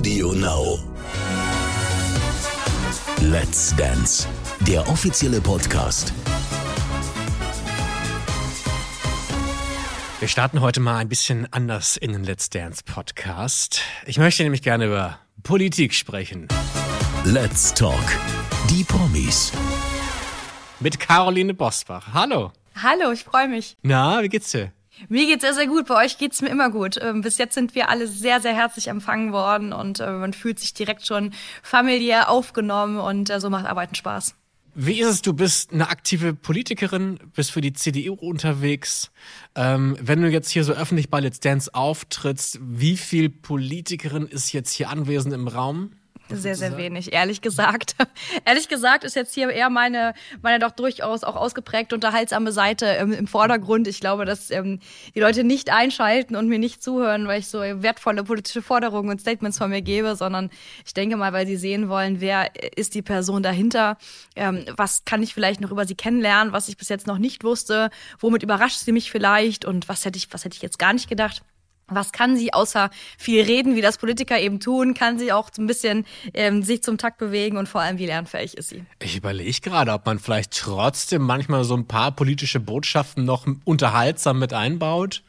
Audio Now. Let's Dance, der offizielle Podcast. Wir starten heute mal ein bisschen anders in den Let's Dance Podcast. Ich möchte nämlich gerne über Politik sprechen. Let's Talk. Die Promis. Mit Caroline Bosbach. Hallo. Hallo, ich freue mich. Na, wie geht's dir? Mir geht's sehr, sehr gut. Bei euch geht's mir immer gut. Ähm, bis jetzt sind wir alle sehr, sehr herzlich empfangen worden und äh, man fühlt sich direkt schon familiär aufgenommen und äh, so macht Arbeiten Spaß. Wie ist es, du bist eine aktive Politikerin, bist für die CDU unterwegs. Ähm, wenn du jetzt hier so öffentlich bei Let's Dance auftrittst, wie viel Politikerin ist jetzt hier anwesend im Raum? Sehr, sehr wenig, ehrlich gesagt. ehrlich gesagt ist jetzt hier eher meine, meine doch durchaus auch ausgeprägt unterhaltsame Seite ähm, im Vordergrund. Ich glaube, dass ähm, die Leute nicht einschalten und mir nicht zuhören, weil ich so wertvolle politische Forderungen und Statements von mir gebe, sondern ich denke mal, weil sie sehen wollen, wer ist die Person dahinter, ähm, was kann ich vielleicht noch über sie kennenlernen, was ich bis jetzt noch nicht wusste, womit überrascht sie mich vielleicht? Und was hätte ich, was hätte ich jetzt gar nicht gedacht was kann sie außer viel reden, wie das Politiker eben tun, kann sie auch so ein bisschen ähm, sich zum Takt bewegen und vor allem, wie lernfähig ist sie? Ich überlege gerade, ob man vielleicht trotzdem manchmal so ein paar politische Botschaften noch unterhaltsam mit einbaut.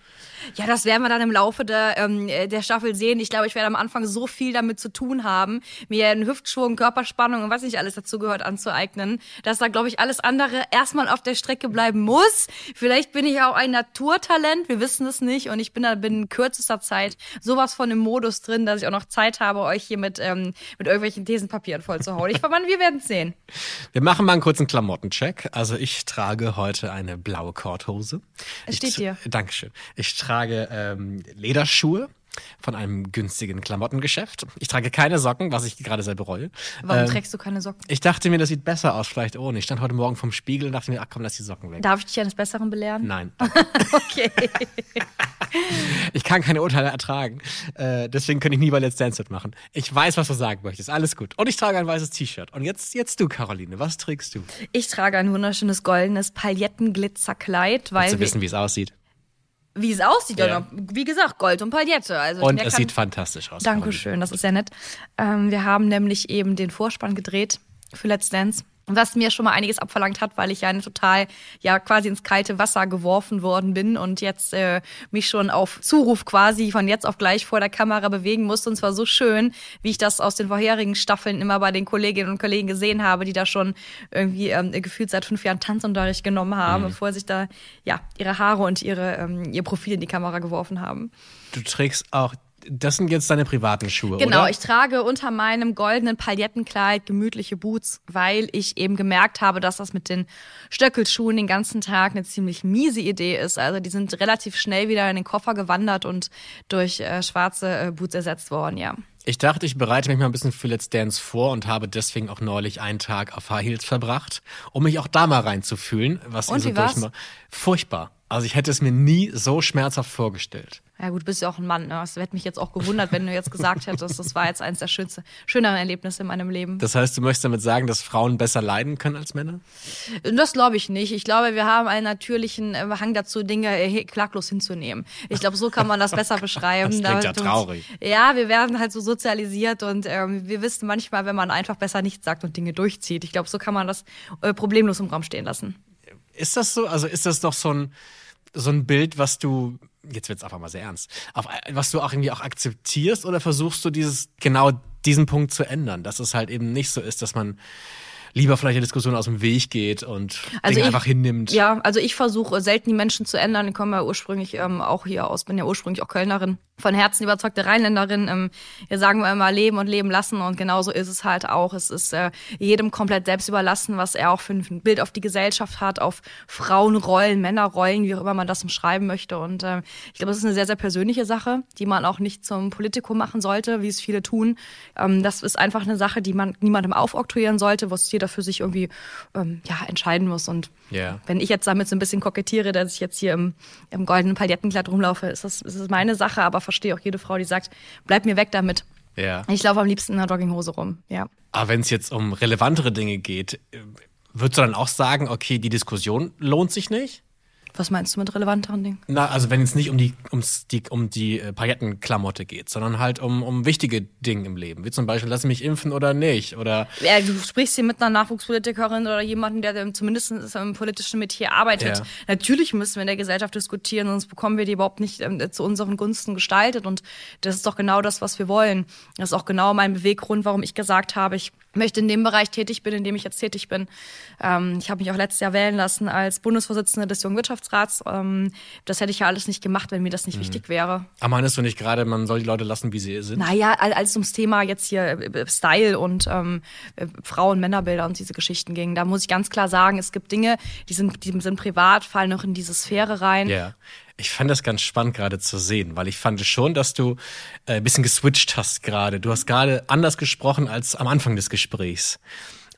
Ja, das werden wir dann im Laufe der, ähm, der Staffel sehen. Ich glaube, ich werde am Anfang so viel damit zu tun haben, mir einen Hüftschwung, Körperspannung und was nicht alles dazu gehört anzueignen, dass da, glaube ich, alles andere erstmal auf der Strecke bleiben muss. Vielleicht bin ich auch ein Naturtalent, wir wissen es nicht. Und ich bin da binnen kürzester Zeit sowas von im Modus drin, dass ich auch noch Zeit habe, euch hier mit, ähm, mit irgendwelchen Thesenpapieren vollzuhauen. Ich vermann, wir werden sehen. Wir machen mal einen kurzen Klamottencheck. Also ich trage heute eine blaue Korthose. Es steht hier. Dankeschön. Ich trage trage ähm, Lederschuhe von einem günstigen Klamottengeschäft. Ich trage keine Socken, was ich gerade sehr bereue. Warum ähm, trägst du keine Socken? Ich dachte mir, das sieht besser aus, vielleicht ohne. Ich stand heute Morgen vom Spiegel und dachte mir, ach komm, lass die Socken weg. Darf ich dich eines Besseren belehren? Nein. okay. ich kann keine Urteile ertragen. Äh, deswegen könnte ich nie bei Let's Dance machen. Ich weiß, was du sagen möchtest. Alles gut. Und ich trage ein weißes T-Shirt. Und jetzt, jetzt du, Caroline. Was trägst du? Ich trage ein wunderschönes goldenes Paillettenglitzerkleid, weil. Willst du wissen, wie es aussieht? Wie es aussieht. Ja. Wie gesagt, Gold und Paillette. Also und es sieht fantastisch aus. Dankeschön, das ist sehr nett. Ähm, wir haben nämlich eben den Vorspann gedreht für Let's Dance was mir schon mal einiges abverlangt hat, weil ich ja total ja quasi ins kalte Wasser geworfen worden bin und jetzt äh, mich schon auf Zuruf quasi von jetzt auf gleich vor der Kamera bewegen musste und zwar so schön, wie ich das aus den vorherigen Staffeln immer bei den Kolleginnen und Kollegen gesehen habe, die da schon irgendwie ähm, gefühlt seit fünf Jahren Tanzunterricht genommen haben, mhm. bevor sich da ja ihre Haare und ihre ähm, ihr Profil in die Kamera geworfen haben. Du trägst auch das sind jetzt deine privaten Schuhe, genau, oder? ich trage unter meinem goldenen Palettenkleid gemütliche Boots, weil ich eben gemerkt habe, dass das mit den Stöckelschuhen den ganzen Tag eine ziemlich miese Idee ist. Also die sind relativ schnell wieder in den Koffer gewandert und durch äh, schwarze äh, Boots ersetzt worden, ja. Ich dachte, ich bereite mich mal ein bisschen für Let's Dance vor und habe deswegen auch neulich einen Tag auf High Heels verbracht, um mich auch da mal reinzufühlen, was und ihr so durchmacht. Furchtbar. Also ich hätte es mir nie so schmerzhaft vorgestellt. Ja gut, bist ja auch ein Mann. Ne? Das hätte mich jetzt auch gewundert, wenn du jetzt gesagt hättest, das war jetzt eines der schönsten, schöneren Erlebnisse in meinem Leben. Das heißt, du möchtest damit sagen, dass Frauen besser leiden können als Männer? Das glaube ich nicht. Ich glaube, wir haben einen natürlichen äh, Hang dazu, Dinge äh, klaglos hinzunehmen. Ich glaube, so kann man das besser beschreiben. Das klingt ja traurig. Und, ja, wir werden halt so sozialisiert und ähm, wir wissen manchmal, wenn man einfach besser nichts sagt und Dinge durchzieht. Ich glaube, so kann man das äh, problemlos im Raum stehen lassen. Ist das so? Also ist das doch so ein so ein Bild, was du, jetzt wird's einfach mal sehr ernst, auf, was du auch irgendwie auch akzeptierst oder versuchst du dieses, genau diesen Punkt zu ändern, dass es halt eben nicht so ist, dass man lieber vielleicht der Diskussion aus dem Weg geht und also Dinge ich, einfach hinnimmt. Ja, also ich versuche selten die Menschen zu ändern. Ich komme ja ursprünglich ähm, auch hier aus, bin ja ursprünglich auch Kölnerin, von Herzen überzeugte Rheinländerin. Ähm, hier sagen wir immer leben und leben lassen und genauso ist es halt auch. Es ist äh, jedem komplett selbst überlassen, was er auch für ein Bild auf die Gesellschaft hat, auf Frauenrollen, Männerrollen, wie auch immer man das umschreiben möchte. Und äh, ich glaube, das ist eine sehr, sehr persönliche Sache, die man auch nicht zum Politikum machen sollte, wie es viele tun. Ähm, das ist einfach eine Sache, die man niemandem aufoktroyieren sollte, was jeder für sich irgendwie ähm, ja, entscheiden muss. Und yeah. wenn ich jetzt damit so ein bisschen kokettiere, dass ich jetzt hier im, im goldenen Palettenkleid rumlaufe, ist das, ist das meine Sache, aber verstehe auch jede Frau, die sagt, bleib mir weg damit. Ja. Ich laufe am liebsten in einer Jogginghose rum, ja. Aber wenn es jetzt um relevantere Dinge geht, würdest du dann auch sagen, okay, die Diskussion lohnt sich nicht? Was meinst du mit relevanteren Dingen? Na, also wenn es nicht um die, ums, die, um die äh, Paillettenklamotte geht, sondern halt um, um wichtige Dinge im Leben, wie zum Beispiel, lass mich impfen oder nicht, oder... Ja, du sprichst hier mit einer Nachwuchspolitikerin oder jemandem, der zumindest im politischen Metier arbeitet. Ja. Natürlich müssen wir in der Gesellschaft diskutieren, sonst bekommen wir die überhaupt nicht ähm, zu unseren Gunsten gestaltet und das ist doch genau das, was wir wollen. Das ist auch genau mein Beweggrund, warum ich gesagt habe, ich möchte in dem Bereich tätig bin, in dem ich jetzt tätig bin. Ähm, ich habe mich auch letztes Jahr wählen lassen als Bundesvorsitzende des Jungen Wirtschaftsrats. Ähm, das hätte ich ja alles nicht gemacht, wenn mir das nicht Mhm. wichtig wäre. Aber meinst du nicht gerade, man soll die Leute lassen, wie sie sind? Naja, als es ums Thema jetzt hier äh, Style und ähm, äh, Frauen-Männerbilder und diese Geschichten ging, da muss ich ganz klar sagen, es gibt Dinge, die sind, die sind privat, fallen noch in diese Sphäre rein. Ja. Ich fand das ganz spannend gerade zu sehen, weil ich fand schon, dass du äh, ein bisschen geswitcht hast gerade. Du hast gerade anders gesprochen als am Anfang des Gesprächs.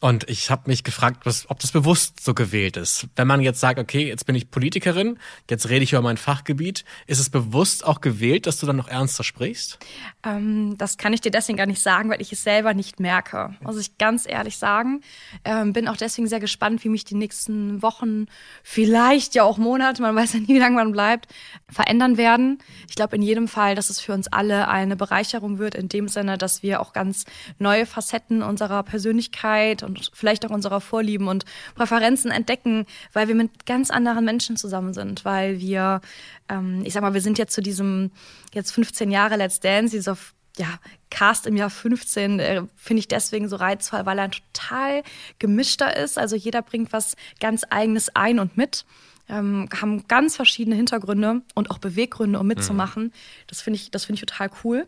Und ich habe mich gefragt, was, ob das bewusst so gewählt ist. Wenn man jetzt sagt, okay, jetzt bin ich Politikerin, jetzt rede ich über mein Fachgebiet, ist es bewusst auch gewählt, dass du dann noch ernster sprichst? Ähm, das kann ich dir deswegen gar nicht sagen, weil ich es selber nicht merke. Muss ich ganz ehrlich sagen. Ähm, bin auch deswegen sehr gespannt, wie mich die nächsten Wochen, vielleicht ja auch Monate, man weiß ja nie, wie lange man bleibt, verändern werden. Ich glaube in jedem Fall, dass es für uns alle eine Bereicherung wird, in dem Sinne, dass wir auch ganz neue Facetten unserer Persönlichkeit und vielleicht auch unserer Vorlieben und Präferenzen entdecken, weil wir mit ganz anderen Menschen zusammen sind, weil wir, ähm, ich sag mal, wir sind jetzt zu diesem jetzt 15 Jahre Let's Dance, dieser ja, Cast im Jahr 15 äh, finde ich deswegen so reizvoll, weil er total gemischter ist. Also jeder bringt was ganz eigenes ein und mit. Ähm, haben ganz verschiedene Hintergründe und auch Beweggründe, um mitzumachen. Das finde ich, das finde ich total cool.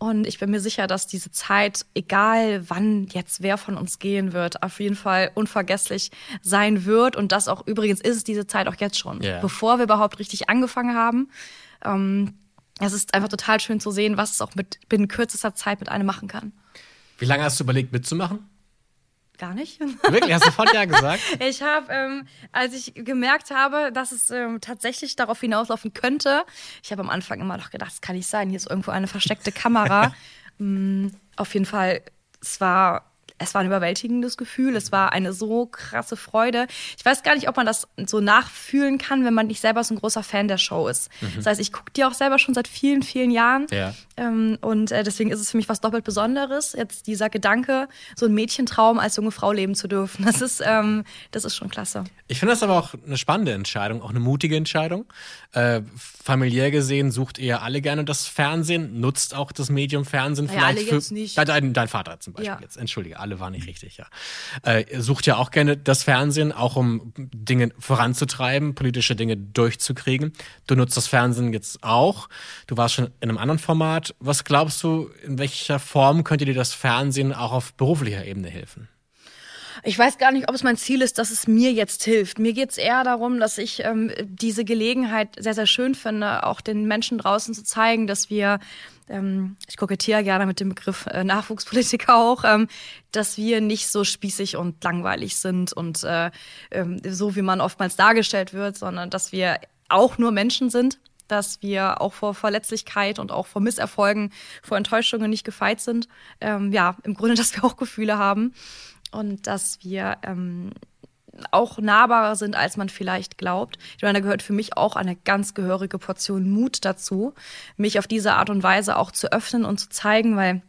Und ich bin mir sicher, dass diese Zeit, egal wann jetzt wer von uns gehen wird, auf jeden Fall unvergesslich sein wird. Und das auch übrigens ist es diese Zeit auch jetzt schon, Ja. bevor wir überhaupt richtig angefangen haben. Ähm, es ist einfach total schön zu sehen, was es auch mit binnen kürzester Zeit mit einem machen kann. Wie lange hast du überlegt, mitzumachen? Gar nicht. Wirklich? Hast du sofort Ja gesagt? Ich habe, ähm, als ich gemerkt habe, dass es ähm, tatsächlich darauf hinauslaufen könnte, ich habe am Anfang immer noch gedacht, das kann nicht sein, hier ist irgendwo eine versteckte Kamera. mm, auf jeden Fall, es war, es war ein überwältigendes Gefühl, es war eine so krasse Freude. Ich weiß gar nicht, ob man das so nachfühlen kann, wenn man nicht selber so ein großer Fan der Show ist. Das heißt, ich gucke die auch selber schon seit vielen, vielen Jahren. Ja. Ähm, und äh, deswegen ist es für mich was doppelt Besonderes, jetzt dieser Gedanke, so einen Mädchentraum als junge Frau leben zu dürfen. Das ist, ähm, das ist schon klasse. Ich finde das aber auch eine spannende Entscheidung, auch eine mutige Entscheidung. Äh, familiär gesehen sucht ihr alle gerne das Fernsehen, nutzt auch das Medium Fernsehen Naja, vielleicht alle für jetzt nicht. Dein, dein, Vater zum Beispiel Ja. jetzt. Entschuldige, alle waren nicht richtig, ja. Äh, sucht ja auch gerne das Fernsehen, auch um Dinge voranzutreiben, politische Dinge durchzukriegen. Du nutzt das Fernsehen jetzt auch. Du warst schon in einem anderen Format. Was glaubst du, in welcher Form könnte dir das Fernsehen auch auf beruflicher Ebene helfen? Ich weiß gar nicht, ob es mein Ziel ist, dass es mir jetzt hilft. Mir geht es eher darum, dass ich ähm, diese Gelegenheit sehr, sehr schön finde, auch den Menschen draußen zu zeigen, dass wir, ähm, ich kokettiere gerne mit dem Begriff äh, Nachwuchspolitiker auch, ähm, dass wir nicht so spießig und langweilig sind und äh, ähm, so, wie man oftmals dargestellt wird, sondern dass wir auch nur Menschen sind dass wir auch vor Verletzlichkeit und auch vor Misserfolgen, vor Enttäuschungen nicht gefeit sind. Ähm, ja, im Grunde, dass wir auch Gefühle haben und dass wir ähm, auch nahbarer sind, als man vielleicht glaubt. Ich meine, da gehört für mich auch eine ganz gehörige Portion Mut dazu, mich auf diese Art und Weise auch zu öffnen und zu zeigen, weil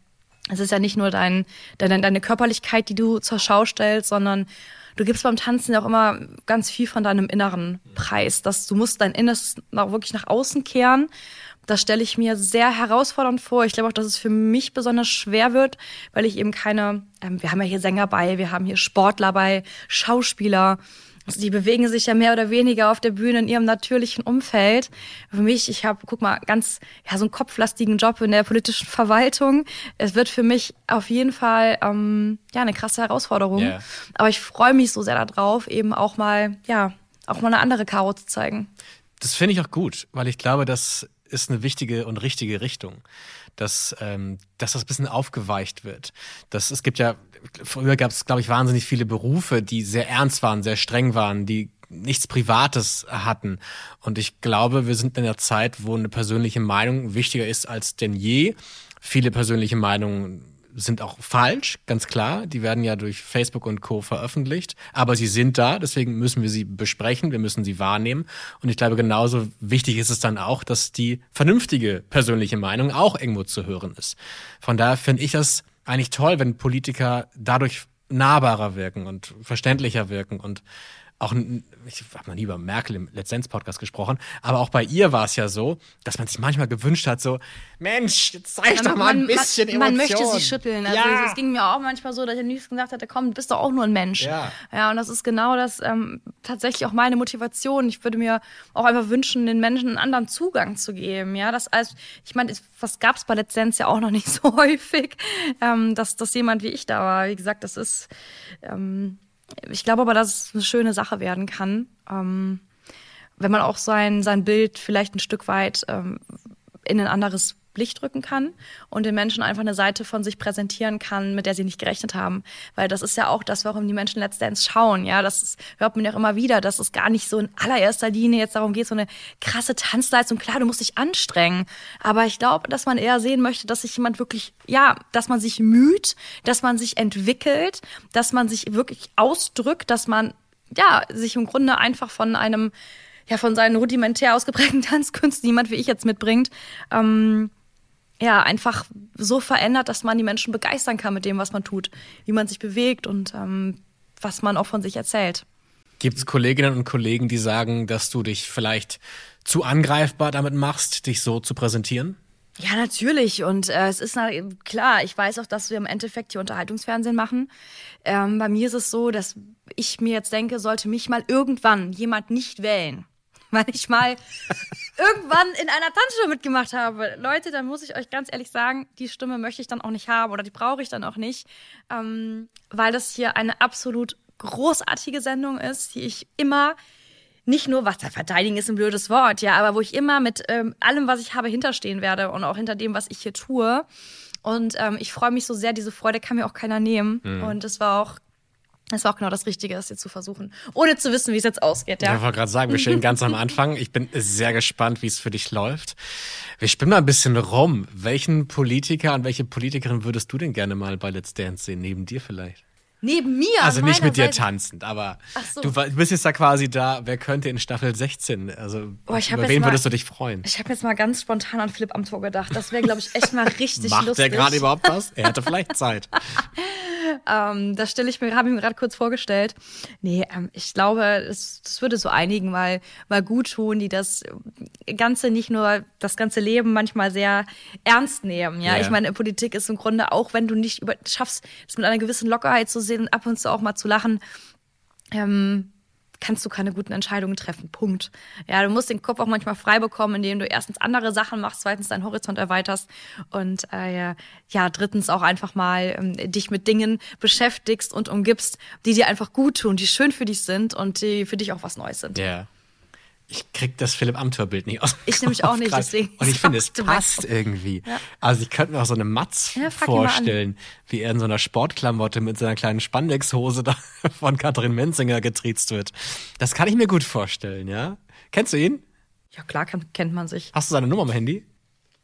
es ist ja nicht nur dein, deine, deine Körperlichkeit, die du zur Schau stellst, sondern du gibst beim Tanzen ja auch immer ganz viel von deinem Inneren preis. Dass du musst dein Inneres auch wirklich nach außen kehren. Das stelle ich mir sehr herausfordernd vor. Ich glaube auch, dass es für mich besonders schwer wird, weil ich eben keine, ähm, wir haben ja hier Sänger bei, wir haben hier Sportler bei, Schauspieler. Die bewegen sich ja mehr oder weniger auf der Bühne in ihrem natürlichen Umfeld. Für mich, ich habe, guck mal, ganz, ja, so einen kopflastigen Job in der politischen Verwaltung. Es wird für mich auf jeden Fall, ähm, ja, eine krasse Herausforderung. Ja. Aber ich freue mich so sehr darauf, eben auch mal, ja, auch mal eine andere Karo zu zeigen. Das finde ich auch gut, weil ich glaube, das ist eine wichtige und richtige Richtung. Dass, ähm, dass das ein bisschen aufgeweicht wird. Das, es gibt ja, früher gab es, glaube ich, wahnsinnig viele Berufe, die sehr ernst waren, sehr streng waren, die nichts Privates hatten. Und ich glaube, wir sind in einer Zeit, wo eine persönliche Meinung wichtiger ist als denn je. Viele persönliche Meinungen sind auch falsch, ganz klar. Die werden ja durch Facebook und Co. veröffentlicht. Aber sie sind da, deswegen müssen wir sie besprechen, wir müssen sie wahrnehmen. Und ich glaube, genauso wichtig ist es dann auch, dass die vernünftige persönliche Meinung auch irgendwo zu hören ist. Von daher finde ich das eigentlich toll, wenn Politiker dadurch nahbarer wirken und verständlicher wirken und auch, ich habe noch nie über Merkel im Letztens-Podcast gesprochen, aber auch bei ihr war es ja so, dass man sich manchmal gewünscht hat, so, Mensch, jetzt zeig doch mal ein bisschen man, man möchte sie schütteln. Also ja. es ging mir auch manchmal so, dass ich am liebsten gesagt hatte, komm, du bist doch auch nur ein Mensch. Ja, ja und das ist genau das, ähm, tatsächlich auch meine Motivation. Ich würde mir auch einfach wünschen, den Menschen einen anderen Zugang zu geben. Ja, das als, ich meine, was gab es bei Letztens ja auch noch nicht so häufig, ähm, dass, dass jemand wie ich da war. Wie gesagt, das ist, ähm, ich glaube aber, dass es eine schöne Sache werden kann, ähm, wenn man auch sein, sein Bild vielleicht ein Stück weit ähm, in ein anderes Licht rücken kann und den Menschen einfach eine Seite von sich präsentieren kann, mit der sie nicht gerechnet haben. Weil das ist ja auch das, warum die Menschen Dance schauen. Ja, das ist, hört man ja auch immer wieder, dass es gar nicht so in allererster Linie jetzt darum geht, so eine krasse Tanzleistung. Klar, du musst dich anstrengen. Aber ich glaube, dass man eher sehen möchte, dass sich jemand wirklich, ja, dass man sich müht, dass man sich entwickelt, dass man sich wirklich ausdrückt, dass man, ja, sich im Grunde einfach von einem, ja, von seinen rudimentär ausgeprägten Tanzkünsten, jemand wie ich jetzt mitbringt, ähm, ja, einfach so verändert, dass man die Menschen begeistern kann mit dem, was man tut, wie man sich bewegt und ähm, was man auch von sich erzählt. Gibt es Kolleginnen und Kollegen, die sagen, dass du dich vielleicht zu angreifbar damit machst, dich so zu präsentieren? Ja, natürlich. Und äh, es ist na, klar, ich weiß auch, dass wir im Endeffekt hier Unterhaltungsfernsehen machen. Ähm, bei mir ist es so, dass ich mir jetzt denke, sollte mich mal irgendwann jemand nicht wählen, weil ich mal irgendwann in einer Tanzshow mitgemacht habe. Leute, dann muss ich euch ganz ehrlich sagen, die Stimme möchte ich dann auch nicht haben oder die brauche ich dann auch nicht, ähm, weil das hier eine absolut großartige Sendung ist, die ich immer nicht nur, was da verteidigen ist ein blödes Wort, ja, aber wo ich immer mit ähm, allem, was ich habe, hinterstehen werde und auch hinter dem, was ich hier tue. Und ähm, ich freue mich so sehr, diese Freude kann mir auch keiner nehmen. Mhm. Und es war auch das war auch genau das Richtige, das jetzt zu versuchen, ohne zu wissen, wie es jetzt ausgeht. Ja. Ich wollte gerade sagen, wir stehen ganz am Anfang. Ich bin sehr gespannt, wie es für dich läuft. Wir spinnen mal ein bisschen rum. Welchen Politiker und welche Politikerin würdest du denn gerne mal bei Let's Dance sehen? Neben dir vielleicht? Neben mir? Also nicht mit dir Seite. tanzend, aber so. du bist jetzt da quasi da, wer könnte in Staffel 16, also oh, über wen mal, würdest du dich freuen? Ich habe jetzt mal ganz spontan an Philipp am Tor gedacht. Das wäre, glaube ich, echt mal richtig Macht lustig. Macht der gerade überhaupt was? Er hätte vielleicht Zeit. ähm, das stelle ich mir, habe ich mir gerade kurz vorgestellt. Nee, ähm, ich glaube, das, das würde so einigen mal, mal gut tun, die das Ganze nicht nur, das ganze Leben manchmal sehr ernst nehmen. Ja, yeah. ich meine, Politik ist im Grunde auch, wenn du nicht über, schaffst, es mit einer gewissen Lockerheit zu sehen und ab und zu auch mal zu lachen, ähm, kannst du keine guten Entscheidungen treffen. Punkt. Ja, du musst den Kopf auch manchmal frei bekommen, indem du erstens andere Sachen machst, zweitens deinen Horizont erweiterst und äh, ja, drittens auch einfach mal ähm, dich mit Dingen beschäftigst und umgibst, die dir einfach gut tun, die schön für dich sind und die für dich auch was Neues sind. Ja. Yeah ich krieg das Philipp Amthor-Bild nicht aus. Ich nämlich auch nicht, deswegen. Und ich finde, es passt irgendwie. Ja. Also ich könnte mir auch so eine Matz ja, vorstellen, wie er in so einer Sportklamotte mit seiner kleinen Spandexhose da von Katrin Menzinger getriezt wird. Das kann ich mir gut vorstellen, ja? Kennst du ihn? Ja, klar kennt man sich. Hast du seine Nummer am Handy?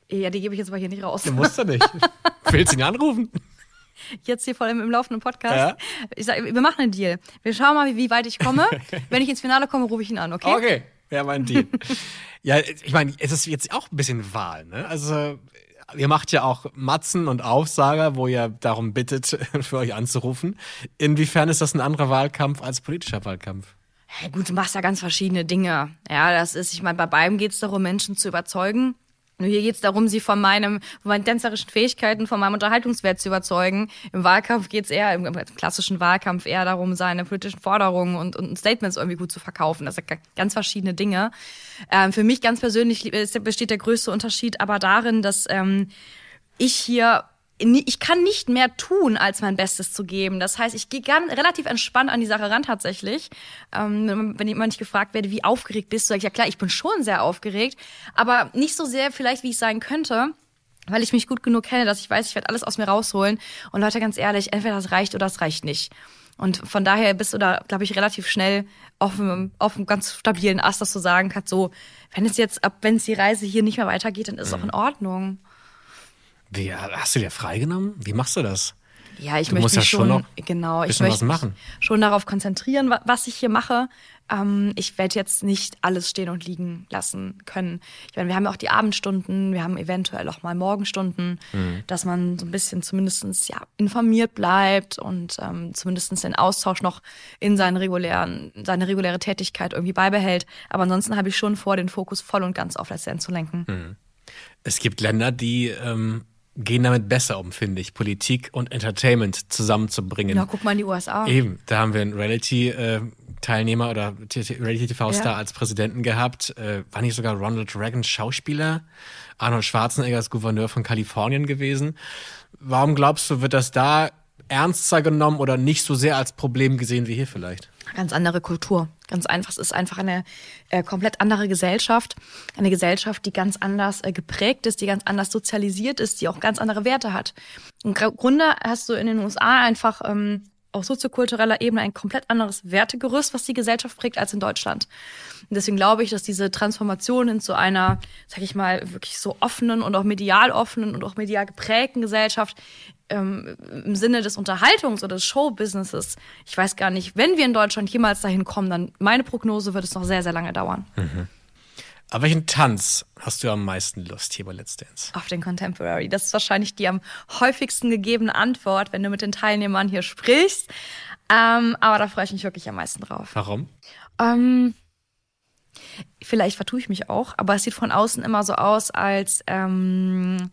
Ja, die gebe ich jetzt aber hier nicht raus. Den musst du nicht. Willst du ihn anrufen? Jetzt hier vor allem im laufenden Podcast. Ja. Ich sag, wir machen einen Deal. Wir schauen mal, wie weit ich komme. Wenn ich ins Finale komme, rufe ich ihn an, okay? Okay. Ja, mein Deal. ja, ich meine, es ist jetzt auch ein bisschen Wahl, ne? Also, ihr macht ja auch Matzen und Aufsager, wo ihr darum bittet, für euch anzurufen. Inwiefern ist das ein anderer Wahlkampf als politischer Wahlkampf? Hey, gut, du machst ja ganz verschiedene Dinge. Ja, das ist, ich meine, bei beiden geht es darum, Menschen zu überzeugen. Nur hier geht es darum, sie von, meinem, von meinen tänzerischen Fähigkeiten, von meinem Unterhaltungswert zu überzeugen. Im Wahlkampf geht es eher, im, klassischen Wahlkampf eher darum, seine politischen Forderungen und, und Statements irgendwie gut zu verkaufen. Das sind ganz verschiedene Dinge. Ähm, für mich ganz persönlich besteht der größte Unterschied aber darin, dass ähm, ich hier ich kann nicht mehr tun, als mein Bestes zu geben. Das heißt, ich gehe gern relativ entspannt an die Sache ran tatsächlich. Ähm, wenn jemand nicht gefragt werde, wie aufgeregt bist du, sage ich, ja klar, ich bin schon sehr aufgeregt, aber nicht so sehr vielleicht, wie ich sein könnte weil ich mich gut genug kenne, dass ich weiß, ich werde alles aus mir rausholen. Und Leute, ganz ehrlich, entweder das reicht oder das reicht nicht. Und von daher bist du da, glaube ich, relativ schnell auf einem, auf einem ganz stabilen Ast, dass du sagen kannst, so, wenn es jetzt, ab wenn es die Reise hier nicht mehr weitergeht, dann ist es mhm. auch in Ordnung. Wie, hast du dir freigenommen? Wie machst du das? Ja, ich Du möchte musst ja mich schon schon, noch genau, ich möchte mich schon darauf konzentrieren, wa- was ich hier mache. Ähm, ich werde jetzt nicht alles stehen und liegen lassen können. Ich meine, wir haben ja auch die Abendstunden, wir haben eventuell auch mal Morgenstunden, Mhm. dass man so ein bisschen zumindestens ja informiert bleibt und ähm, zumindest den Austausch noch in seinen regulären, seine reguläre Tätigkeit irgendwie beibehält. Aber ansonsten habe ich schon vor, den Fokus voll und ganz auf Let's Dance zu lenken. Mhm. Es gibt Länder, die ähm, gehen damit besser um, finde ich, Politik und Entertainment zusammenzubringen. Ja, guck mal in die USA. Eben, da haben wir einen Reality-Teilnehmer oder Reality-TV-Star Ja. als Präsidenten gehabt. Äh, war nicht sogar Ronald Reagan Schauspieler? Arnold Schwarzenegger ist Gouverneur von Kalifornien gewesen. Warum glaubst du, wird das da ernster genommen oder nicht so sehr als Problem gesehen wie hier vielleicht? Ganz andere Kultur. Ganz einfach. Es ist einfach eine äh, komplett andere Gesellschaft. Eine Gesellschaft, die ganz anders äh, geprägt ist, die ganz anders sozialisiert ist, die auch ganz andere Werte hat. Im Grunde hast du in den USA einfach ähm, auf soziokultureller Ebene ein komplett anderes Wertegerüst, was die Gesellschaft prägt, als in Deutschland. Und deswegen glaube ich, dass diese Transformation in so einer, sag ich mal, wirklich so offenen und auch medial offenen und auch medial geprägten Gesellschaft ähm, im Sinne des Unterhaltungs- oder des Showbusinesses, ich weiß gar nicht, wenn wir in Deutschland jemals dahin kommen, dann meine Prognose wird es noch sehr, sehr lange dauern. Aber welchen Tanz hast du am meisten Lust hier bei Let's Dance? Auf den Contemporary. Das ist wahrscheinlich die am häufigsten gegebene Antwort, wenn du mit den Teilnehmern hier sprichst. Ähm, aber da freue ich mich wirklich am meisten drauf. Warum? Ähm, vielleicht vertue ich mich auch, aber es sieht von außen immer so aus, als ähm,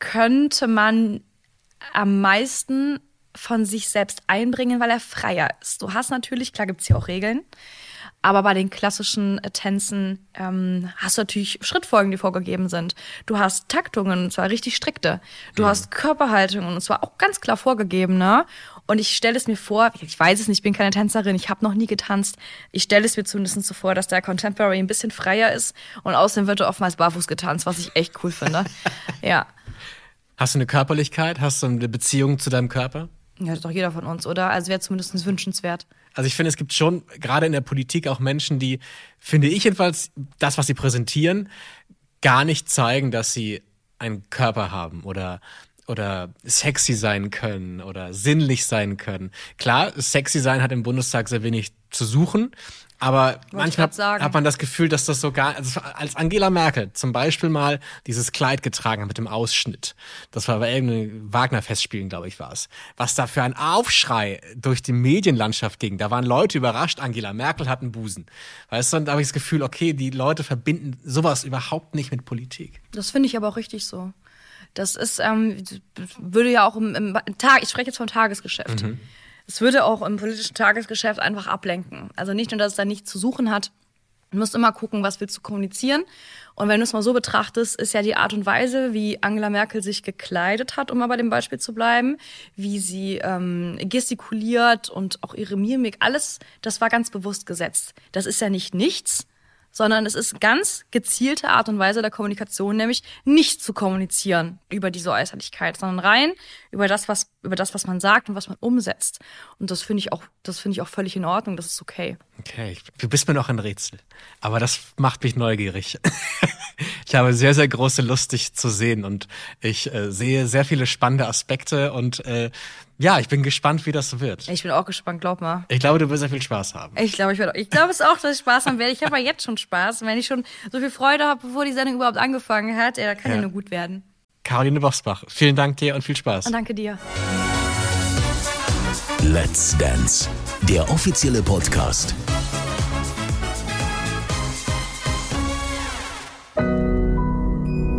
könnte man am meisten von sich selbst einbringen, weil er freier ist. Du hast natürlich, klar gibt's hier auch Regeln, aber bei den klassischen Tänzen ähm, hast du natürlich Schrittfolgen, die vorgegeben sind. Du hast Taktungen, und zwar richtig strikte. Du hast Körperhaltungen, und zwar auch ganz klar vorgegebene. Und ich stelle es mir vor, ich weiß es nicht, ich bin keine Tänzerin, ich habe noch nie getanzt. Ich stelle es mir zumindest so vor, dass der Contemporary ein bisschen freier ist. Und außerdem wird er oftmals barfuß getanzt, was ich echt cool finde. ja. Hast du eine Körperlichkeit? Hast du eine Beziehung zu deinem Körper? Ja, das ist doch jeder von uns, oder? Also wäre zumindest wünschenswert. Also ich finde, es gibt schon gerade in der Politik auch Menschen, die, finde ich jedenfalls, das, was sie präsentieren, gar nicht zeigen, dass sie einen Körper haben oder oder sexy sein können oder sinnlich sein können. Klar, sexy sein hat im Bundestag sehr wenig zu suchen, aber manchmal grad sagen. hat man das Gefühl, dass das so gar, also als Angela Merkel zum Beispiel mal dieses Kleid getragen hat mit dem Ausschnitt, das war bei irgendeinem Wagner-Festspielen, glaube ich, war es, was da für ein Aufschrei durch die Medienlandschaft ging. Da waren Leute überrascht, Angela Merkel hat einen Busen. Weißt du, und da habe ich das Gefühl, okay, die Leute verbinden sowas überhaupt nicht mit Politik. Das finde ich aber auch richtig so. Das ist, ähm, würde ja auch im, im Tag, ich spreche jetzt vom Tagesgeschäft. Es würde auch im politischen Tagesgeschäft einfach ablenken. Also nicht nur, dass es da nichts zu suchen hat. Du musst immer gucken, was willst du kommunizieren. Und wenn du es mal so betrachtest, ist ja die Art und Weise, wie Angela Merkel sich gekleidet hat, um mal bei dem Beispiel zu bleiben, wie sie ähm, gestikuliert und auch ihre Mimik, alles, das war ganz bewusst gesetzt. Das ist ja nicht nichts, sondern es ist ganz gezielte Art und Weise der Kommunikation, nämlich nicht zu kommunizieren über diese Äußerlichkeit, sondern rein über das, was über das, was man sagt und was man umsetzt. Und das finde ich auch, das finde ich auch völlig in Ordnung. Das ist okay. Okay, du bist mir noch ein Rätsel. Aber das macht mich neugierig. ich habe sehr, sehr große Lust, dich zu sehen und ich äh, sehe sehr viele spannende Aspekte und äh, ja, ich bin gespannt, wie das wird. Ich bin auch gespannt, glaub mal. Ich glaube, du wirst sehr viel Spaß haben. Ich glaube, ich werde, ich glaube es auch, dass ich Spaß haben werde. Ich habe ja jetzt schon Spaß. Wenn ich schon so viel Freude habe, bevor die Sendung überhaupt angefangen hat, ja, da kann ja, Ja. nur gut werden. Caroline Bosbach, vielen Dank dir und viel Spaß. Und danke dir. Let's Dance, der offizielle Podcast.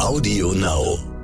Audio Now.